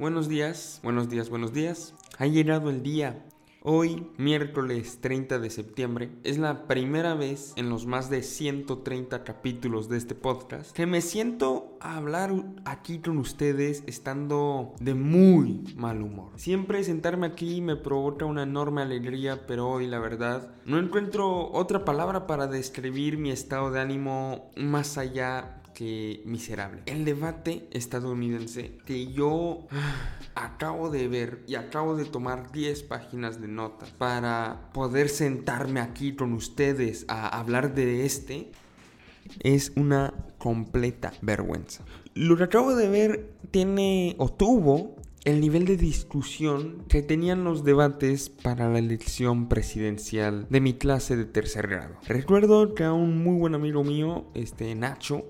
Buenos días, buenos días, buenos días. Ha llegado el día. Hoy, miércoles 30 de septiembre, es la primera vez en los más de 130 capítulos de este podcast que me siento a hablar aquí con ustedes estando de muy mal humor. Siempre sentarme aquí me provoca una enorme alegría, pero hoy la verdad no encuentro otra palabra para describir mi estado de ánimo más allá miserable. El debate estadounidense que yo acabo de ver y acabo de tomar 10 páginas de notas para poder sentarme aquí con ustedes a hablar de este es una completa vergüenza. Lo que acabo de ver tiene o tuvo el nivel de discusión que tenían los debates para la elección presidencial de mi clase de tercer grado. Recuerdo que a un muy buen amigo mío, este Nacho,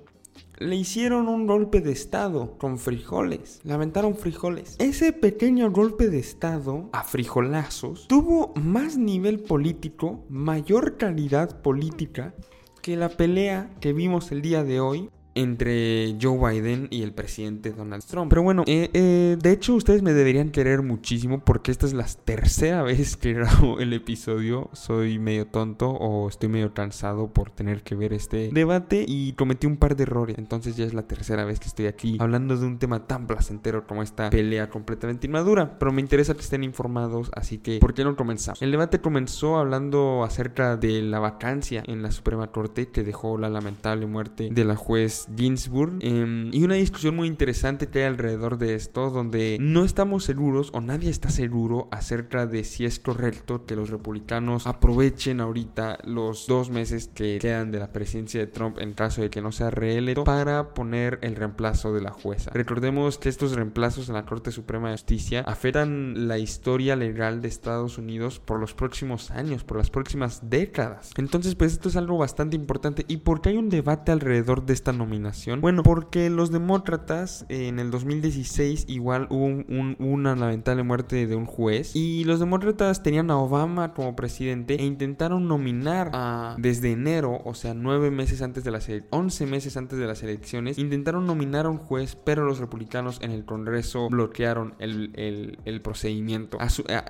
le hicieron un golpe de estado con frijoles. Lamentaron frijoles. Ese pequeño golpe de estado a frijolazos tuvo más nivel político, mayor calidad política que la pelea que vimos el día de hoy entre Joe Biden y el presidente Donald Trump. Pero bueno, eh, eh, de hecho ustedes me deberían querer muchísimo porque esta es la tercera vez que grabo el episodio. Soy medio tonto o estoy medio cansado por tener que ver este debate y cometí un par de errores. Entonces ya es la tercera vez que estoy aquí hablando de un tema tan placentero como esta pelea completamente inmadura. Pero me interesa que estén informados, así que ¿por qué no comenzamos? El debate comenzó hablando acerca de la vacancia en la Suprema Corte que dejó la lamentable muerte de la juez Ginsburg. Em, y una discusión muy interesante que hay alrededor de esto, donde no estamos seguros o nadie está seguro acerca de si es correcto que los republicanos aprovechen ahorita los dos meses que quedan de la presidencia de Trump en caso de que no sea reelecto para poner el reemplazo de la jueza. Recordemos que estos reemplazos en la Corte Suprema de Justicia afectan la historia legal de Estados Unidos por los próximos años, por las próximas décadas. Entonces, pues esto es algo bastante importante. ¿Y por qué hay un debate alrededor de esta nominación? Bueno, porque los demócratas en el 2016 igual hubo una lamentable muerte de un juez. Y los demócratas tenían a Obama como presidente e intentaron nominar a, desde enero, o sea, nueve meses antes de las 11 meses antes de las elecciones, intentaron nominar a un juez, pero los republicanos en el Congreso bloquearon el, procedimiento,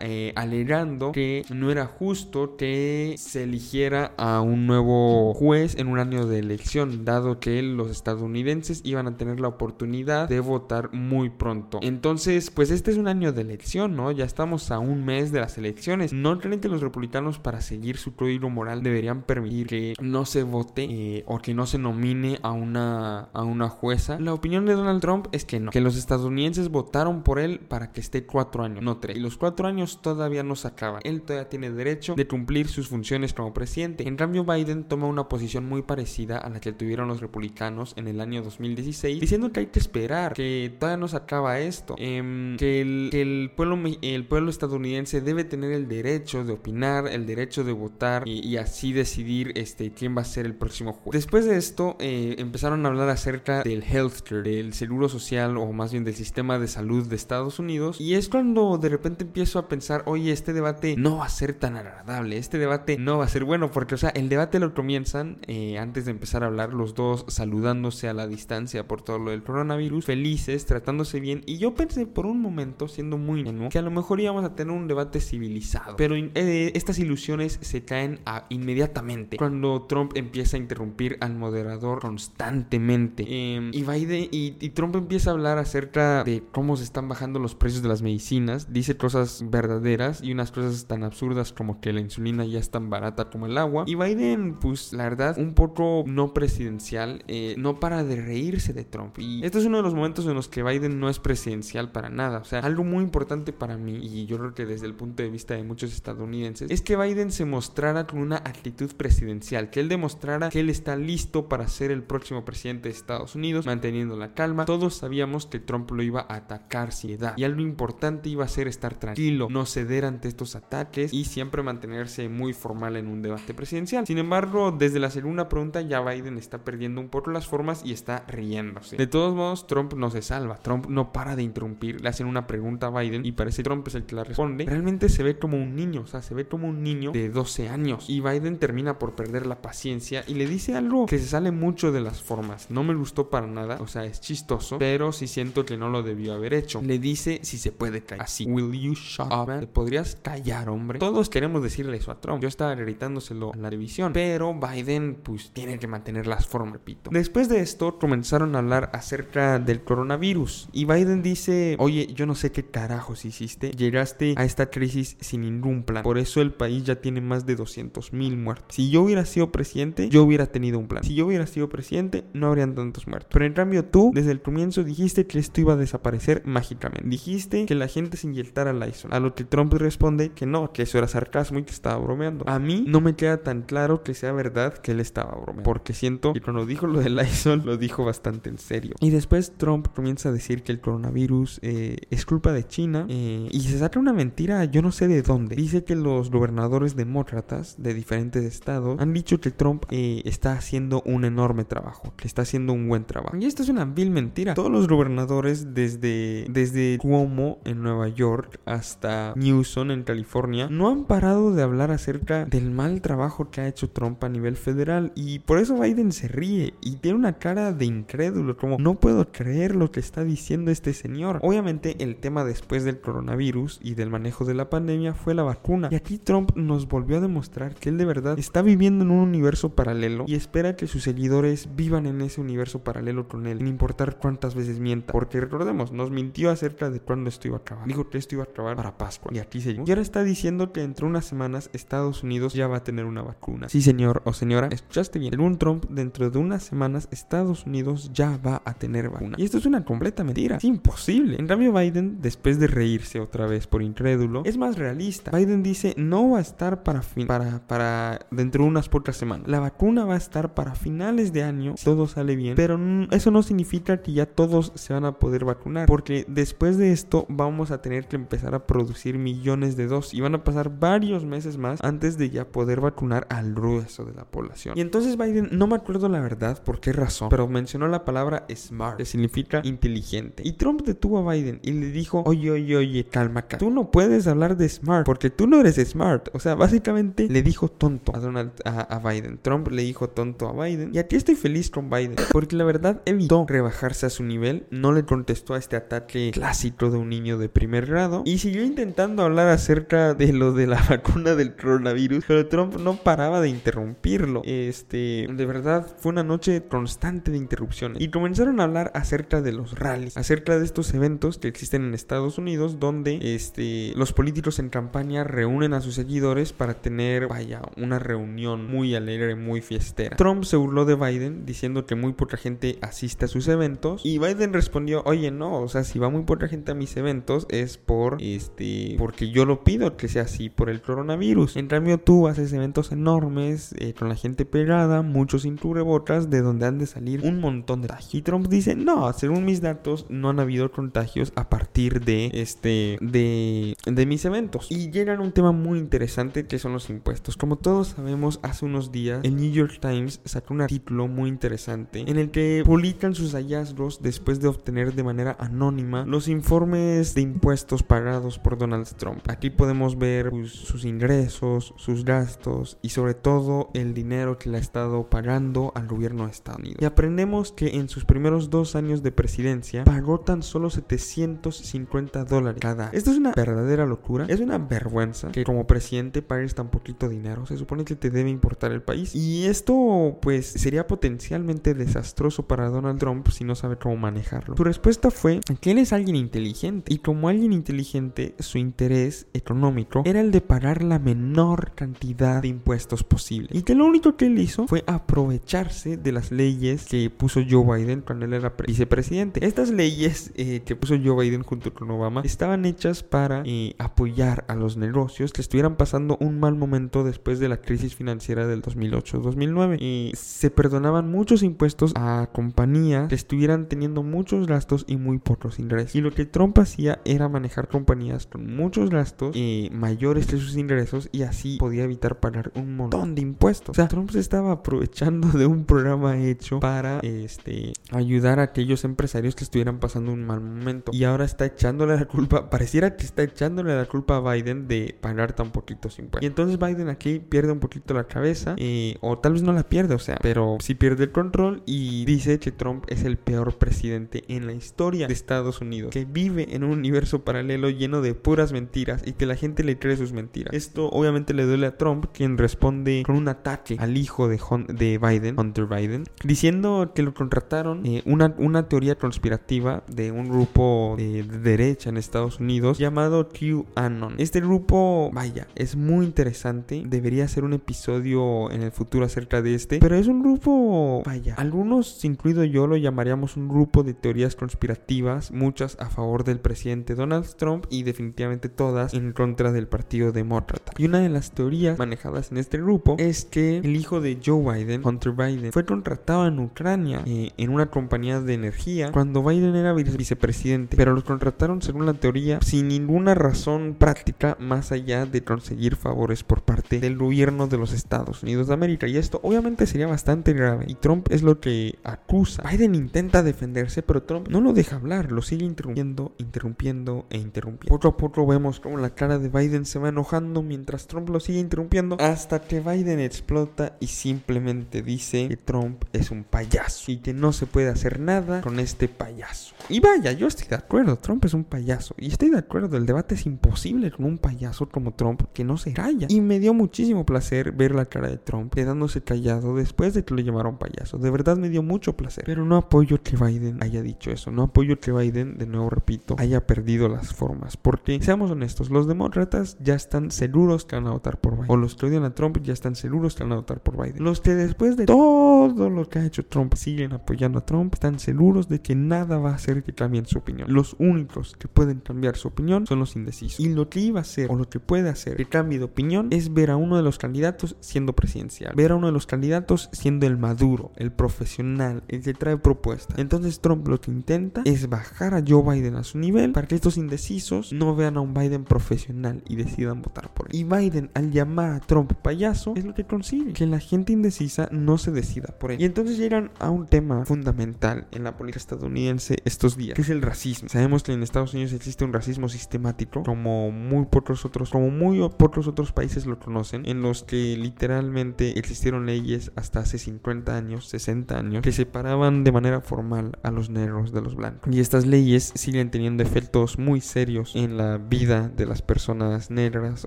eh, alegando que no era justo que se eligiera a un nuevo juez en un año de elección, dado que los estadounidenses iban a tener la oportunidad de votar muy pronto. Entonces, pues este es un año de elección, ¿no? Ya estamos a un mes de las elecciones. ¿No creen que los republicanos para seguir su código moral deberían permitir que no se vote eh, o que no se nomine a una, a una jueza? La opinión de Donald Trump es que no, que los estadounidenses votaron por él para que esté cuatro años, no tres. Y los cuatro años todavía no se acaban. Él todavía tiene derecho de cumplir sus funciones como presidente. En cambio, Biden toma una posición muy parecida a la que tuvieron los republicanos en el año 2016 diciendo que hay que esperar, que todavía no se acaba esto, em, que, el, pueblo, el pueblo estadounidense debe tener el derecho de opinar, el derecho de votar y, así decidir este, quién va a ser el próximo juez. Después de esto eh, empezaron a hablar acerca del healthcare, del seguro social o más bien del sistema de salud de Estados Unidos y es cuando de repente empiezo a pensar, oye, este debate no va a ser tan agradable, este debate no va a ser bueno porque, o sea, el debate lo comienzan eh, antes de empezar a hablar los dos saludando a la distancia por todo lo del coronavirus, felices, tratándose bien. Y yo pensé por un momento, siendo muy ingenuo, que a lo mejor íbamos a tener un debate civilizado. Pero eh, estas ilusiones se caen inmediatamente cuando Trump empieza a interrumpir al moderador constantemente. Em, y Biden y, y Trump empieza a hablar acerca de cómo se están bajando los precios de las medicinas. Dice cosas verdaderas y unas cosas tan absurdas como que la insulina ya es tan barata como el agua. Y Biden, pues la verdad, un poco no presidencial. Eh, no para de reírse de Trump. Y este es uno de los momentos en los que Biden no es presidencial para nada. O sea, algo muy importante para mí, y yo creo que desde el punto de vista de muchos estadounidenses, es que Biden se mostrara con una actitud presidencial, que él demostrara que él está listo para ser el próximo presidente de Estados Unidos, manteniendo la calma. Todos sabíamos que Trump lo iba a atacar sin edad. Y algo importante iba a ser estar tranquilo, no ceder ante estos ataques y siempre mantenerse muy formal en un debate presidencial. Sin embargo, desde la segunda pregunta ya Biden está perdiendo un poco las formas y está riéndose. De todos modos, Trump no se salva. Trump no para de interrumpir. Le hacen una pregunta a Biden y parece que Trump es el que la responde. Realmente se ve como un niño, o sea, se ve como un niño de 12 años. Y Biden termina por perder la paciencia y le dice algo que se sale mucho de las formas. No me gustó para nada, o sea, es chistoso, pero sí siento que no lo debió haber hecho. Le dice si se puede callar. Así, will you shut up? ¿Te podrías callar, hombre? Todos queremos decirle eso a Trump. Yo estaba gritándoselo en la división, pero Biden, pues, tiene que mantener las formas, repito. Después de esto, comenzaron a hablar acerca del coronavirus y Biden dice, oye, yo no sé qué carajos hiciste. Llegaste a esta crisis sin ningún plan. Por eso el país ya tiene más de 200 mil muertos. Si yo hubiera sido presidente, yo hubiera tenido un plan. Si yo hubiera sido presidente, no habrían tantos muertos. Pero en cambio tú, desde el comienzo dijiste que esto iba a desaparecer mágicamente. Dijiste que la gente se inyectara Lysol. A lo que Trump responde que no, que eso era sarcasmo y que estaba bromeando. A mí no me queda tan claro que sea verdad que él estaba bromeando. Porque siento que cuando dijo lo de Lysol, lo dijo bastante en serio. Y después Trump comienza a decir que el coronavirus eh, es culpa de China. Eh, y se saca una mentira, yo no sé de dónde. Dice que los gobernadores demócratas de diferentes estados han dicho que Trump eh, está haciendo un enorme trabajo, que está haciendo un buen trabajo. Y esto es una vil mentira. Todos los gobernadores desde, desde Cuomo en Nueva York hasta Newsom en California no han parado de hablar acerca del mal trabajo que ha hecho Trump a nivel federal. Y por eso Biden se ríe y tiene una cara de incrédulo, como no puedo creer lo que está diciendo este señor. Obviamente el tema después del coronavirus y del manejo de la pandemia fue la vacuna. Y aquí Trump nos volvió a demostrar que él de verdad está viviendo en un universo paralelo y espera que sus seguidores vivan en ese universo paralelo con él, sin importar cuántas veces mienta. Porque recordemos, nos mintió acerca de cuándo esto iba a acabar. Dijo que esto iba a acabar para Pascua. Y aquí seguimos. Y ahora está diciendo que entre unas semanas Estados Unidos ya va a tener una vacuna. Sí, señor o señora, escuchaste bien. Según Trump, dentro de unas semanas Estados Unidos ya va a tener vacuna. Y esto es una completa mentira. Es imposible. En cambio, Biden, después de reírse otra vez por incrédulo, es más realista. Biden dice, no va a estar para, fin para, para dentro de unas pocas semanas. La vacuna va a estar para finales de año, si todo sale bien, pero eso no significa que ya todos se van a poder vacunar, porque después de esto vamos a tener que empezar a producir millones de dosis y van a pasar varios meses más antes de ya poder vacunar al grueso de la población. Y entonces Biden, no me acuerdo la verdad por razón, pero mencionó la palabra smart, que significa inteligente. Y Trump detuvo a Biden y le dijo, oye, oye, oye, calma, calma. Tú no puedes hablar de smart porque tú no eres smart. O sea, básicamente le dijo tonto a Donald, a, Biden. Trump le dijo tonto a Biden. Y aquí estoy feliz con Biden porque la verdad evitó rebajarse a su nivel, no le contestó a este ataque clásico de un niño de primer grado y siguió intentando hablar acerca de lo de la vacuna del coronavirus, pero Trump no paraba de interrumpirlo. Este, de verdad fue una noche constante de interrupciones y comenzaron a hablar acerca de los rallies, acerca de estos eventos que existen en Estados Unidos donde este los políticos en campaña reúnen a sus seguidores para tener vaya una reunión muy alegre, muy fiestera. Trump se burló de Biden diciendo que muy poca gente asiste a sus eventos y Biden respondió, "Oye, no, o sea, si va muy poca gente a mis eventos es por este porque yo lo pido que sea así por el coronavirus. En cambio tú haces eventos enormes eh, con la gente pegada, muchos sin cubrebocas de donde de salir un montón de contagios." Y Trump dice, "No, según mis datos no han habido contagios a partir de este de de mis eventos." Y llegan un tema muy interesante que son los impuestos. Como todos sabemos, hace unos días el New York Times sacó un artículo muy interesante en el que publican sus hallazgos después de obtener de manera anónima los informes de impuestos pagados por Donald Trump. Aquí podemos ver pues, sus ingresos, sus gastos y sobre todo el dinero que le ha estado pagando al gobierno de Estados Y aprendemos que en sus primeros dos años de presidencia pagó tan solo 750 dólares cada. Esto es una verdadera locura. Es una vergüenza que como presidente pagues tan poquito dinero. Se supone que te debe importar el país. Y esto pues sería potencialmente desastroso para Donald Trump si no sabe cómo manejarlo. Su respuesta fue que él es alguien inteligente. Y como alguien inteligente, su interés económico era el de pagar la menor cantidad de impuestos posible. Y que lo único que él hizo fue aprovecharse de las leyes que puso Joe Biden cuando él era vicepresidente. Estas leyes eh, que puso Joe Biden junto con Obama estaban hechas para eh, apoyar a los negocios que estuvieran pasando un mal momento después de la crisis financiera del 2008-2009. Y se perdonaban muchos impuestos a compañías que estuvieran teniendo muchos gastos y muy pocos ingresos. Y lo que Trump hacía era manejar compañías con muchos gastos eh, mayores que sus ingresos y así podía evitar pagar un montón de impuestos. O sea, Trump se estaba aprovechando de un programa hecho para este ayudar a aquellos empresarios que estuvieran pasando un mal momento. Y ahora está echándole la culpa, pareciera que está echándole la culpa a Biden de pagar tan poquitos impuestos. Y entonces Biden aquí pierde un poquito la cabeza, eh, o tal vez no la pierde, o sea, pero sí pierde el control y dice que Trump es el peor presidente en la historia de Estados Unidos, que vive en un universo paralelo lleno de puras mentiras y que la gente le cree sus mentiras. Esto obviamente le duele a Trump, quien responde con un ataque al hijo de, de Biden, Hunter Biden, diciendo que lo contrataron eh, una, una teoría conspirativa de un grupo de, derecha en Estados Unidos llamado QAnon. Este grupo, vaya, es muy interesante. Debería ser un episodio en el futuro acerca de este, pero es un grupo, vaya, algunos, incluido yo, lo llamaríamos un grupo de teorías conspirativas, muchas a favor del presidente Donald Trump y definitivamente todas en contra del partido demócrata. Y una de las teorías manejadas en este grupo es que el hijo de Joe Biden, Hunter Biden, fue contratado en Ucrania eh, en una compañía de energía cuando Biden era vicepresidente, pero los contrataron según la teoría sin ninguna razón práctica más allá de conseguir favores por parte del gobierno de los Estados Unidos de América. Y esto obviamente sería bastante grave y Trump es lo que acusa. Biden intenta defenderse, pero Trump no lo deja hablar, lo sigue interrumpiendo, interrumpiendo e interrumpiendo. Poco a poco vemos como la cara de Biden se va enojando mientras Trump lo sigue interrumpiendo hasta que Biden explota y simplemente dice que Trump es un payaso y que no se puede hacer nada con este payaso. Y vaya, yo estoy de acuerdo, Trump es un payaso y estoy de acuerdo, el debate es imposible con un payaso como Trump que no se calla. Y me dio muchísimo placer ver la cara de Trump quedándose callado después de que lo llamaron payaso. De verdad me dio mucho placer. Pero no apoyo que Biden haya dicho eso. No apoyo que Biden, de nuevo repito, haya perdido las formas. Porque, seamos honestos, los demócratas ya están seguros que van a votar por Biden. O los que odian a Trump ya están seguros que van a votar por Biden. Los que después de todo lo que ha hecho Trump siguen apoyando a Trump están seguros de que nada va a hacer que cambien su opinión. Los únicos que pueden cambiar su opinión son los indecisos. Y lo que iba a hacer o lo que puede hacer que cambie de opinión es ver a uno de los candidatos siendo presidencial. Ver a uno de los candidatos siendo el maduro, el profesional, el que trae propuestas. Entonces Trump lo que intenta es bajar a Joe Biden a su nivel para que estos indecisos no vean a un Biden profesional y decidan votar por él. Y Biden al llamar a Trump payaso es lo que consigue, que la gente indecisa no se decida por él. Y entonces llegan a un tema fundamental en la política estadounidense estos días, que es el racismo. Sabemos que en Estados Unidos existe un racismo sistemático, como muy pocos otros, como muy pocos otros países lo conocen, en los que literalmente existieron leyes hasta hace 50 años, 60 años, que separaban de manera formal a los negros de los blancos. Y estas leyes siguen teniendo efectos muy serios en la vida de las personas negras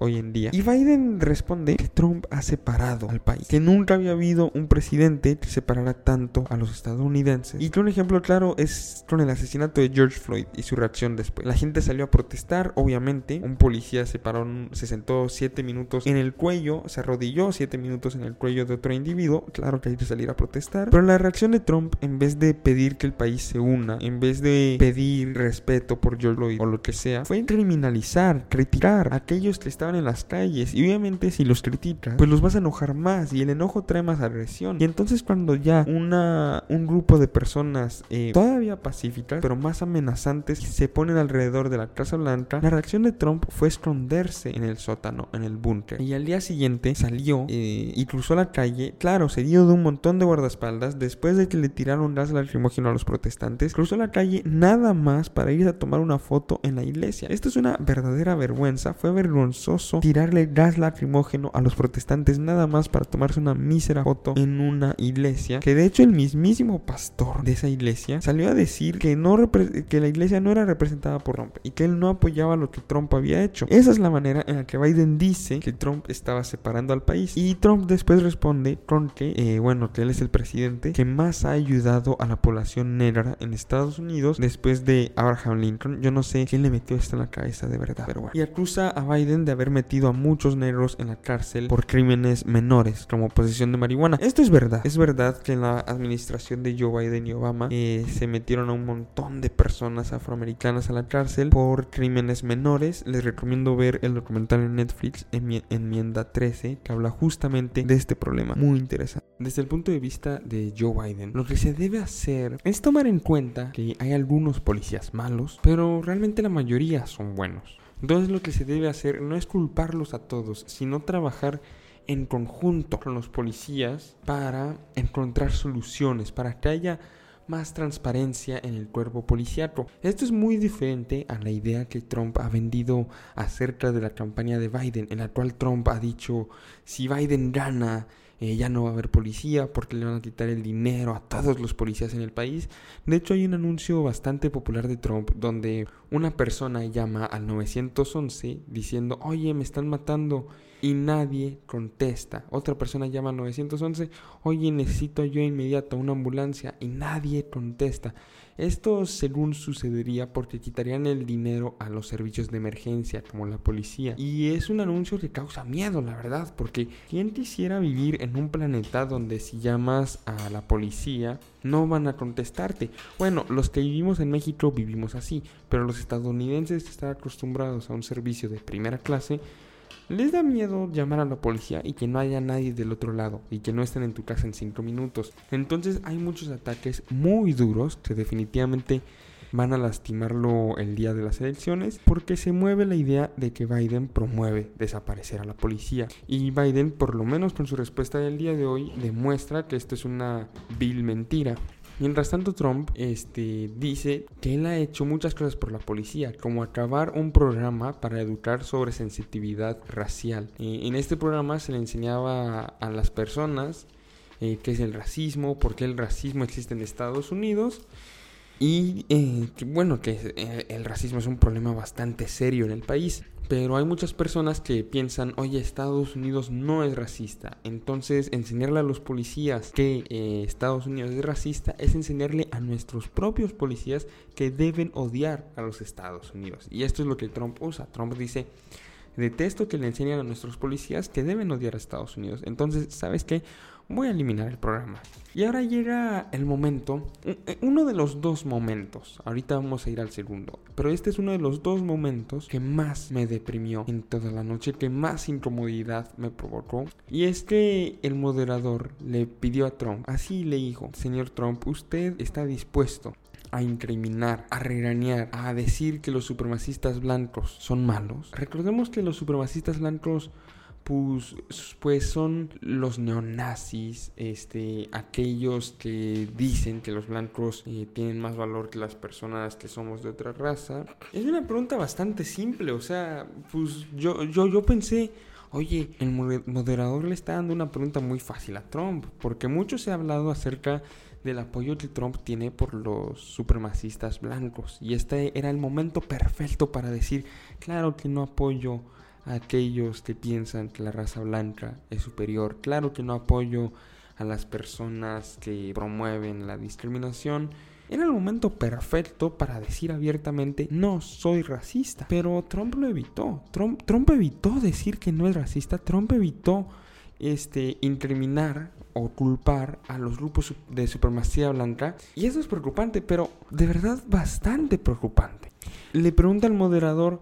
hoy en día. Y Biden responde que Trump ha separado al país, que nunca había habido un presidente que separara tanto a los estadounidenses. Y un ejemplo claro es con el asesinato de George Floyd y su reacción después. La gente salió a protestar, obviamente, un policía se paró, se sentó 7 minutos en el cuello, se arrodilló 7 minutos en el cuello de otro individuo, claro que hay que salir a protestar, pero la reacción de Trump, en vez de pedir que el país se una, en vez de pedir respeto por George Floyd o lo que sea, fue criminalizar, criticar a aquellos que estaban en las calles. Y obviamente si los criticas, pues los vas a enojar más y el enojo trae más agresión. Y entonces cuando ya un grupo de personas eh, todavía pacíficas, pero más amenazantes, se ponen alrededor de la Casa Blanca, la reacción de Trump fue esconderse en el sótano, en el búnker. Y al día siguiente salió eh, y cruzó la calle, claro, seguido de un montón de guardaespaldas, después de que le tiraron gas lacrimógeno a los protestantes, cruzó la calle nada más para ir a tomar una foto en la iglesia. Esto es una verdadera vergüenza, fue vergonzoso tirarle gas lacrimógeno a los protestantes nada más para tomarse una mísera foto en una que de hecho el mismísimo pastor de esa iglesia salió a decir que, no que la iglesia no era representada por Trump y que él no apoyaba lo que Trump había hecho. Esa es la manera en la que Biden dice que Trump estaba separando al país. Y Trump después responde con que, eh, bueno, que él es el presidente que más ha ayudado a la población negra en Estados Unidos después de Abraham Lincoln. Yo no sé quién le metió esto en la cabeza de verdad, pero bueno. Y acusa a Biden de haber metido a muchos negros en la cárcel por crímenes menores, como posesión de marihuana. Esto es verdad. Es verdad en la administración de Joe Biden y Obama eh, se metieron a un montón de personas afroamericanas a la cárcel por crímenes menores. Les recomiendo ver el documental en Netflix, Enmienda 13, que habla justamente de este problema. Muy interesante. Desde el punto de vista de Joe Biden, lo que se debe hacer es tomar en cuenta que hay algunos policías malos, pero realmente la mayoría son buenos. Entonces lo que se debe hacer no es culparlos a todos, sino trabajar en conjunto con los policías para encontrar soluciones, para que haya más transparencia en el cuerpo policiaco. Esto es muy diferente a la idea que Trump ha vendido acerca de la campaña de Biden, en la cual Trump ha dicho, si Biden gana, eh, ya no va a haber policía porque le van a quitar el dinero a todos los policías en el país. De hecho, hay un anuncio bastante popular de Trump donde una persona llama al 911 diciendo, oye, me están matando y nadie contesta. Otra persona llama al 911, oye, necesito yo inmediato una ambulancia y nadie contesta. Esto según sucedería porque quitarían el dinero a los servicios de emergencia como la policía. Y es un anuncio que causa miedo, la verdad, porque ¿quién quisiera vivir en un planeta donde si llamas a la policía no van a contestarte? Bueno, los que vivimos en México vivimos así, pero los estadounidenses están acostumbrados a un servicio de primera clase les da miedo llamar a la policía y que no haya nadie del otro lado y que no estén en tu casa en 5 minutos. Entonces hay muchos ataques muy duros que definitivamente van a lastimarlo el día de las elecciones porque se mueve la idea de que Biden promueve desaparecer a la policía. Y Biden, por lo menos con su respuesta del día de hoy, demuestra que esto es una vil mentira. Mientras tanto, Trump este, dice que él ha hecho muchas cosas por la policía, como acabar un programa para educar sobre sensitividad racial. Eh, en este programa se le enseñaba a las personas eh, qué es el racismo, por qué el racismo existe en Estados Unidos. Y eh, bueno, que el racismo es un problema bastante serio en el país. Pero hay muchas personas que piensan, oye, Estados Unidos no es racista. Entonces, enseñarle a los policías que eh, Estados Unidos es racista es enseñarle a nuestros propios policías que deben odiar a los Estados Unidos. Y esto es lo que Trump usa. Trump dice, detesto que le enseñen a nuestros policías que deben odiar a Estados Unidos. Entonces, ¿sabes qué? Voy a eliminar el programa. Y ahora llega el momento, uno de los dos momentos, ahorita vamos a ir al segundo, pero este es uno de los dos momentos que más me deprimió en toda la noche, que más incomodidad me provocó. Y es que el moderador le pidió a Trump, así le dijo, señor Trump, usted está dispuesto a incriminar, a regañar, a decir que los supremacistas blancos son malos. Recordemos que los supremacistas blancos pues, son los neonazis, este, aquellos que dicen que los blancos eh, tienen más valor que las personas que somos de otra raza. Es una pregunta bastante simple, o sea, pues yo, yo, yo pensé, oye, el moderador le está dando una pregunta muy fácil a Trump, porque mucho se ha hablado acerca del apoyo que Trump tiene por los supremacistas blancos, y este era el momento perfecto para decir, claro que no apoyo aquellos que piensan que la raza blanca es superior. Claro que no apoyo a las personas que promueven la discriminación. Era el momento perfecto para decir abiertamente no soy racista. Pero Trump lo evitó. Trump, Trump evitó decir que no es racista. Trump evitó este, incriminar o culpar a los grupos de supremacía blanca. Y eso es preocupante, pero de verdad bastante preocupante. Le pregunta al moderador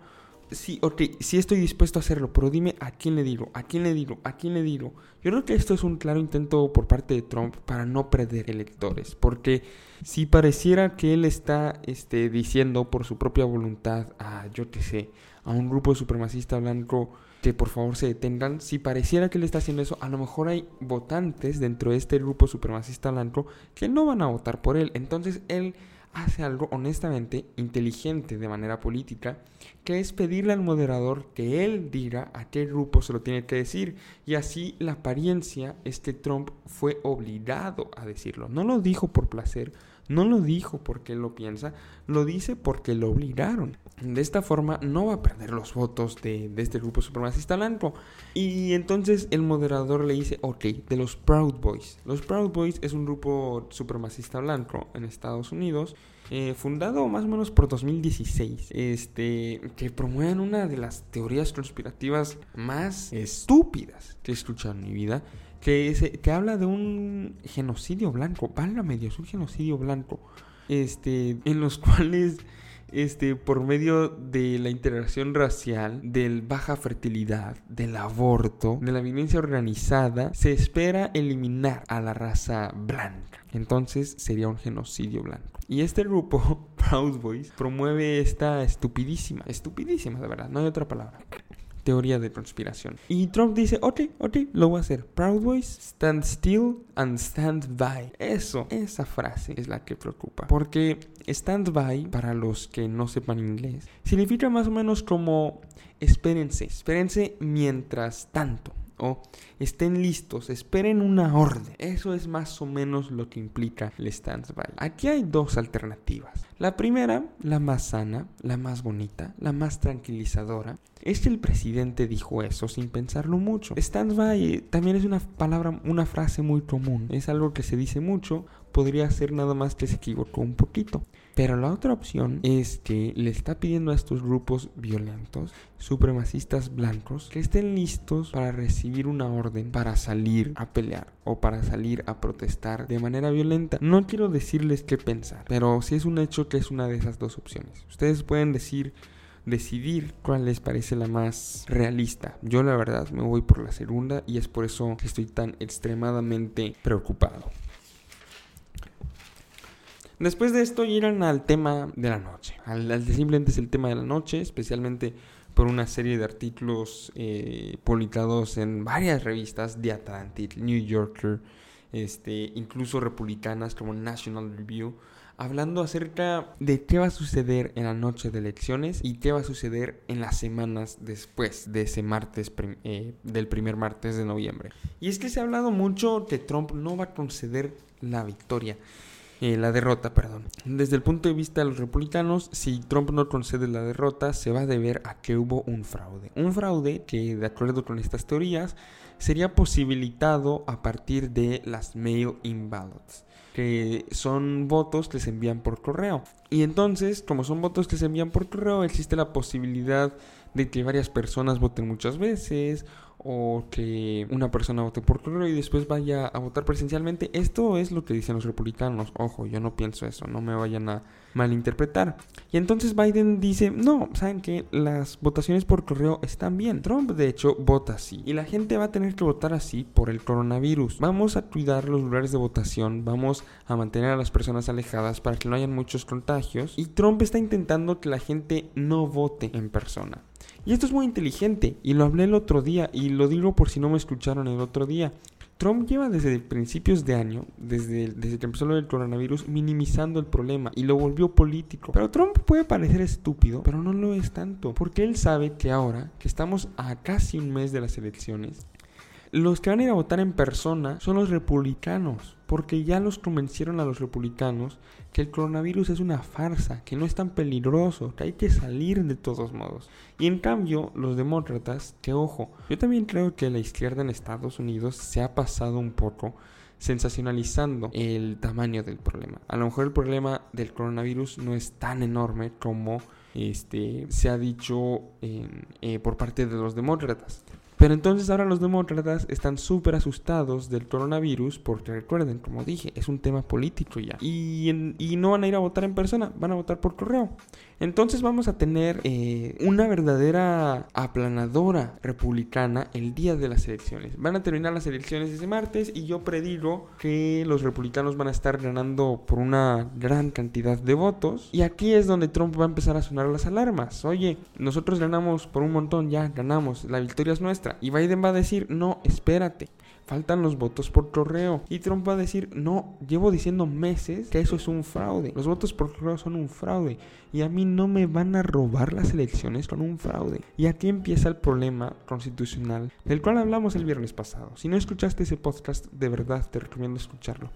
sí, ok, sí estoy dispuesto a hacerlo, pero dime a quién le digo, a quién le digo, a quién le digo. Yo creo que esto es un claro intento por parte de Trump para no perder electores, porque si pareciera que él está este, diciendo por su propia voluntad a, yo qué sé, a un grupo supremacista blanco que por favor se detengan, si pareciera que él está haciendo eso, a lo mejor hay votantes dentro de este grupo supremacista blanco que no van a votar por él. Entonces él hace algo honestamente inteligente de manera política, que es pedirle al moderador que él diga a qué grupo se lo tiene que decir. Y así la apariencia es que Trump fue obligado a decirlo. No lo dijo por placer, no lo dijo porque él lo piensa, lo dice porque lo obligaron. De esta forma no va a perder los votos de, este grupo supremacista blanco. Y entonces el moderador le dice, ok, de los Proud Boys. Los Proud Boys es un grupo supremacista blanco en Estados Unidos. Eh, fundado más o menos por 2016, este, que promueven una de las teorías conspirativas más estúpidas que he escuchado en mi vida, que, que habla de un genocidio blanco, válgame Dios, un genocidio blanco, este, en los cuales este, por medio de la integración racial, del baja fertilidad, del aborto, de la violencia organizada, se espera eliminar a la raza blanca. Entonces sería un genocidio blanco. Y este grupo, Proud Boys, promueve esta estupidísima, estupidísima de verdad, no hay otra palabra teoría de conspiración. Y Trump dice, ok, ok, lo voy a hacer. Proud Boys, stand still and stand by. Eso, esa frase es la que preocupa. Porque stand by, para los que no sepan inglés, significa más o menos como espérense, espérense mientras tanto o estén listos, esperen una orden. Eso es más o menos lo que implica el stand-by. Aquí hay dos alternativas. La primera, la más sana, la más bonita, la más tranquilizadora, es que el presidente dijo eso sin pensarlo mucho. Stand-by también es una palabra, una frase muy común, es algo que se dice mucho, podría ser nada más que se equivocó un poquito. Pero la otra opción es que le está pidiendo a estos grupos violentos, supremacistas blancos, que estén listos para recibir una orden para salir a pelear o para salir a protestar de manera violenta. No quiero decirles qué pensar, pero sí es un hecho que es una de esas dos opciones. Ustedes pueden decidir cuál les parece la más realista. Yo la verdad me voy por la segunda y es por eso que estoy tan extremadamente preocupado. Después de esto llegan al tema de la noche. Al, simplemente es el tema de la noche, especialmente por una serie de artículos eh, publicados en varias revistas, The Atlantic, New Yorker, este, incluso republicanas como National Review, hablando acerca de qué va a suceder en la noche de elecciones y qué va a suceder en las semanas después de ese martes, eh, del primer martes de noviembre. Y es que se ha hablado mucho que Trump no va a conceder la victoria. Eh, la derrota, perdón. Desde el punto de vista de los republicanos, si Trump no concede la derrota, se va a deber a que hubo un fraude. Un fraude que, de acuerdo con estas teorías, sería posibilitado a partir de las mail-in ballots que son votos que se envían por correo. Y entonces, como son votos que se envían por correo, existe la posibilidad de que varias personas voten muchas veces o que una persona vote por correo y después vaya a votar presencialmente. Esto es lo que dicen los republicanos. Ojo, yo no pienso eso, no me vayan a malinterpretar. Y entonces Biden dice, no, saben que las votaciones por correo están bien. Trump de hecho vota así. Y la gente va a tener que votar así por el coronavirus. Vamos a cuidar los lugares de votación, vamos a mantener a las personas alejadas para que no hayan muchos contagios. Y Trump está intentando que la gente no vote en persona. Y esto es muy inteligente, y lo hablé el otro día, y lo digo por si no me escucharon el otro día. Trump lleva desde principios de año, desde, desde que empezó lo del coronavirus, minimizando el problema y lo volvió político. Pero Trump puede parecer estúpido, pero no lo es tanto, porque él sabe que ahora, que estamos a casi un mes de las elecciones, los que van a ir a votar en persona son los republicanos, porque ya los convencieron a los republicanos que el coronavirus es una farsa, que no es tan peligroso, que hay que salir de todos modos. Y en cambio, los demócratas, que ojo, yo también creo que la izquierda en Estados Unidos se ha pasado un poco sensacionalizando el tamaño del problema. A lo mejor el problema del coronavirus no es tan enorme como este, se ha dicho eh, por parte de los demócratas. Pero entonces ahora los demócratas están súper asustados del coronavirus porque recuerden, como dije, es un tema político ya. Y, y, no van a ir a votar en persona, van a votar por correo. Entonces vamos a tener eh, una verdadera aplanadora republicana el día de las elecciones. Van a terminar las elecciones ese martes y yo predigo que los republicanos van a estar ganando por una gran cantidad de votos. Y aquí es donde Trump va a empezar a sonar las alarmas. Oye, nosotros ganamos por un montón, ya ganamos, la victoria es nuestra y Biden va a decir, no, espérate, faltan los votos por correo. Y Trump va a decir, no, llevo diciendo meses que eso es un fraude. Los votos por correo son un fraude. Y a mí no me van a robar las elecciones con un fraude. Y aquí empieza el problema constitucional del cual hablamos el viernes pasado. Si no escuchaste ese podcast, de verdad te recomiendo escucharlo.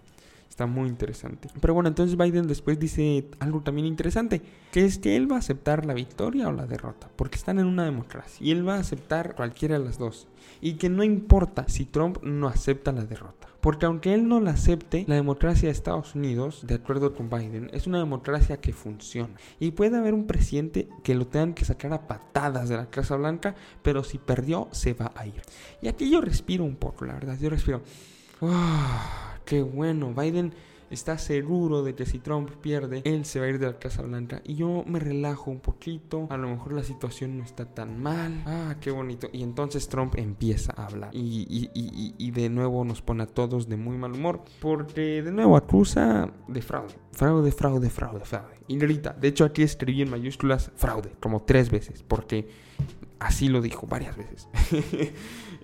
Muy interesante. Pero bueno, entonces Biden después dice algo también interesante, que es que él va a aceptar la victoria o la derrota, porque están en una democracia y él va a aceptar cualquiera de las dos. Y que no importa si Trump no acepta la derrota. Porque aunque él no la acepte, la democracia de Estados Unidos, de acuerdo con Biden, es una democracia que funciona. Y puede haber un presidente que lo tengan que sacar a patadas de la Casa Blanca, pero si perdió, se va a ir. Y aquí yo respiro un poco, la verdad, yo respiro. Ah, qué bueno, Biden está seguro de que si Trump pierde, él se va a ir de la Casa Blanca. Y yo me relajo un poquito, a lo mejor la situación no está tan mal. Ah, qué bonito. Y entonces Trump empieza a hablar. Y, y, de nuevo nos pone a todos de muy mal humor, porque de nuevo acusa de fraude. Fraude, fraude, fraude, fraude. Y grita. De hecho aquí escribí en mayúsculas fraude, como tres veces, porque Así lo dijo varias veces.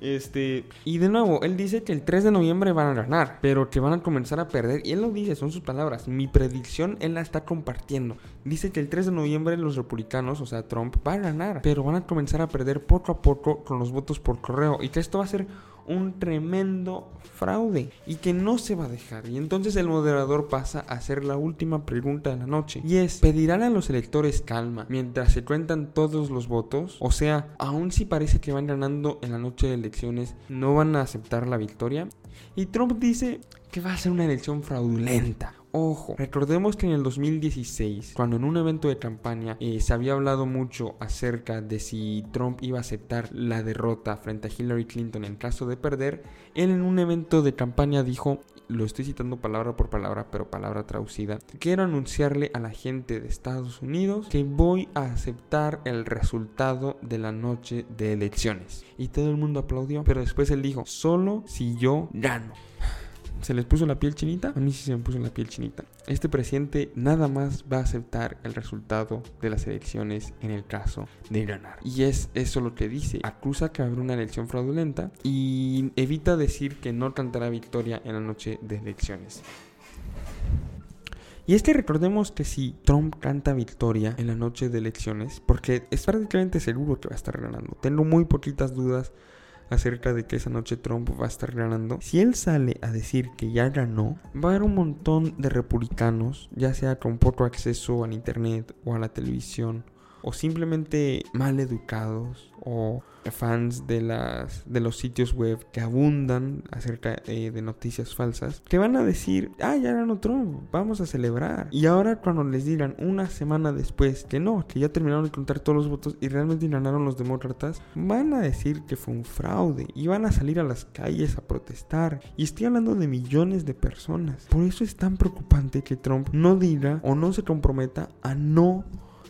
este, y de nuevo, él dice que el 3 de noviembre van a ganar, pero que van a comenzar a perder. Y él lo dice, son sus palabras. Mi predicción él la está compartiendo. Dice que el 3 de noviembre los republicanos, o sea, Trump, va a ganar, pero van a comenzar a perder poco a poco con los votos por correo. Y que esto va a ser un tremendo fraude y que no se va a dejar. Y entonces el moderador pasa a hacer la última pregunta de la noche y es, ¿pedirán a los electores calma mientras se cuentan todos los votos? O sea, aun si parece que van ganando en la noche de elecciones, ¿no van a aceptar la victoria? Y Trump dice que va a ser una elección fraudulenta. Ojo, recordemos que en el 2016, cuando en un evento de campaña eh, se había hablado mucho acerca de si Trump iba a aceptar la derrota frente a Hillary Clinton en caso de perder, él en un evento de campaña dijo, lo estoy citando palabra por palabra, pero palabra traducida, quiero anunciarle a la gente de Estados Unidos que voy a aceptar el resultado de la noche de elecciones. Y todo el mundo aplaudió, pero después él dijo, solo si yo gano. ¿Se les puso la piel chinita? A mí sí se me puso la piel chinita. Este presidente nada más va a aceptar el resultado de las elecciones en el caso de ganar. Y es eso lo que dice. Acusa que habrá una elección fraudulenta y evita decir que no cantará victoria en la noche de elecciones. Y es que recordemos que si Trump canta victoria en la noche de elecciones, porque es prácticamente seguro que va a estar ganando, tengo muy poquitas dudas acerca de que esa noche Trump va a estar ganando, si él sale a decir que ya ganó, va a haber un montón de republicanos, ya sea con poco acceso al internet o a la televisión, o simplemente mal educados o fans de las de los sitios web que abundan acerca eh, de noticias falsas que van a decir ah ya ganó Trump vamos a celebrar y ahora cuando les digan una semana después que no que ya terminaron de contar todos los votos y realmente ganaron los demócratas van a decir que fue un fraude y van a salir a las calles a protestar. Y estoy hablando de millones de personas. Por eso es tan preocupante que Trump no diga o no se comprometa a no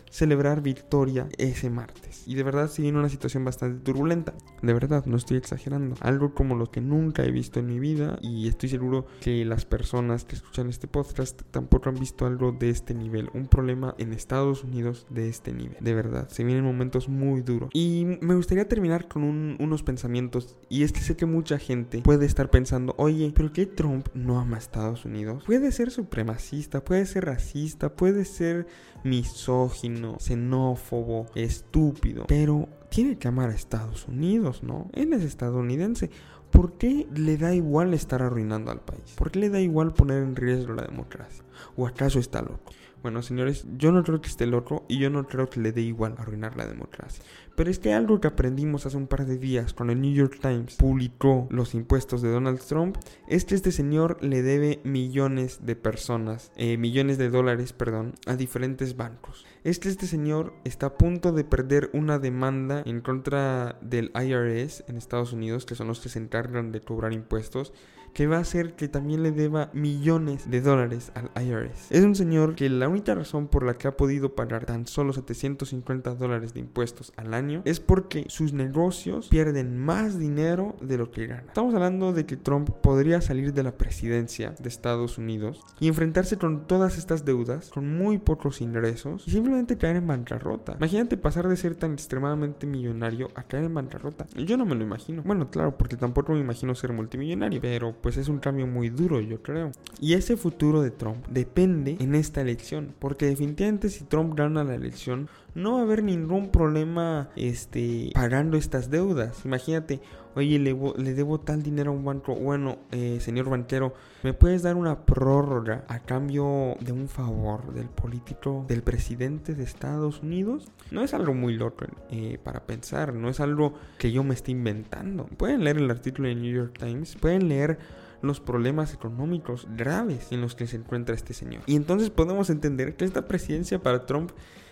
celebrar victoria ese martes. Y de verdad sigue en una situación bastante turbulenta. De verdad, no estoy exagerando. Algo como lo que nunca he visto en mi vida y estoy seguro que las personas que escuchan este podcast tampoco han visto algo de este nivel. Un problema en Estados Unidos de este nivel. De verdad, se vienen momentos muy duros. Y me gustaría terminar con unos pensamientos. Y es que sé que mucha gente puede estar pensando, oye, ¿pero qué Trump no ama a Estados Unidos? Puede ser supremacista, puede ser racista, puede ser misógino, xenófobo, estúpido, pero tiene que amar a Estados Unidos, ¿no? Él es estadounidense. ¿Por qué le da igual estar arruinando al país? ¿Por qué le da igual poner en riesgo la democracia? ¿O acaso está loco? Bueno, señores, yo no creo que esté loco y yo no creo que le dé igual arruinar la democracia. Pero es que algo que aprendimos hace un par de días cuando el New York Times publicó los impuestos de Donald Trump es que este señor le debe millones de personas, eh, millones de dólares, perdón, a diferentes bancos. Es que este señor está a punto de perder una demanda en contra del IRS en Estados Unidos, que son los que se encargan de cobrar impuestos que va a hacer que también le deba millones de dólares al IRS. Es un señor que la única razón por la que ha podido pagar tan solo 750 dólares de impuestos al año es porque sus negocios pierden más dinero de lo que gana. Estamos hablando de que Trump podría salir de la presidencia de Estados Unidos y enfrentarse con todas estas deudas, con muy pocos ingresos y simplemente caer en bancarrota. Imagínate pasar de ser tan extremadamente millonario a caer en bancarrota. Yo no me lo imagino. Bueno, claro, porque tampoco me imagino ser multimillonario, pero pues es un cambio muy duro, yo creo. Y ese futuro de Trump depende en esta elección, porque definitivamente si Trump gana la elección, no va a haber ningún problema este, pagando estas deudas. Imagínate, oye, le, debo tal dinero a un banco. Bueno, eh, señor banquero, ¿me puedes dar una prórroga a cambio de un favor del político, del presidente de Estados Unidos? No es algo muy loco eh, para pensar, no es algo que yo me esté inventando. Pueden leer el artículo de New York Times, pueden leer los problemas económicos graves en los que se encuentra este señor. Y entonces podemos entender que esta presidencia para Trump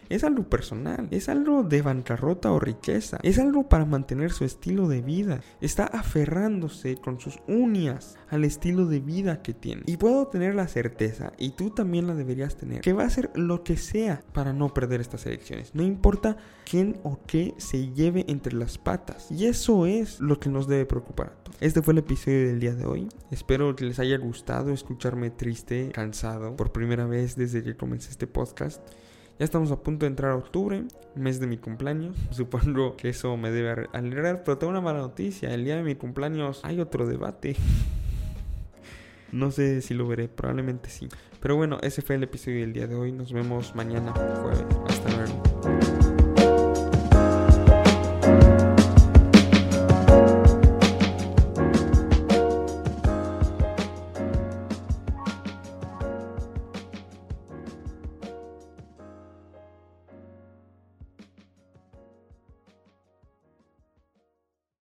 es algo personal, es algo de bancarrota o riqueza, es algo para mantener su estilo de vida. Está aferrándose con sus uñas al estilo de vida que tiene. Y puedo tener la certeza, y tú también la deberías tener, que va a hacer lo que sea para no perder estas elecciones. No importa quién o qué se lleve entre las patas. Y eso es lo que nos debe preocupar este fue el episodio del día de hoy. Espero que les haya gustado escucharme triste, cansado, por primera vez desde que comencé este podcast. Ya estamos a punto de entrar a octubre, mes de mi cumpleaños. Supongo que eso me debe alegrar, pero tengo una mala noticia. El día de mi cumpleaños hay otro debate. No sé si lo veré, probablemente sí. Pero bueno, ese fue el episodio del día de hoy. Nos vemos mañana jueves. Hasta luego.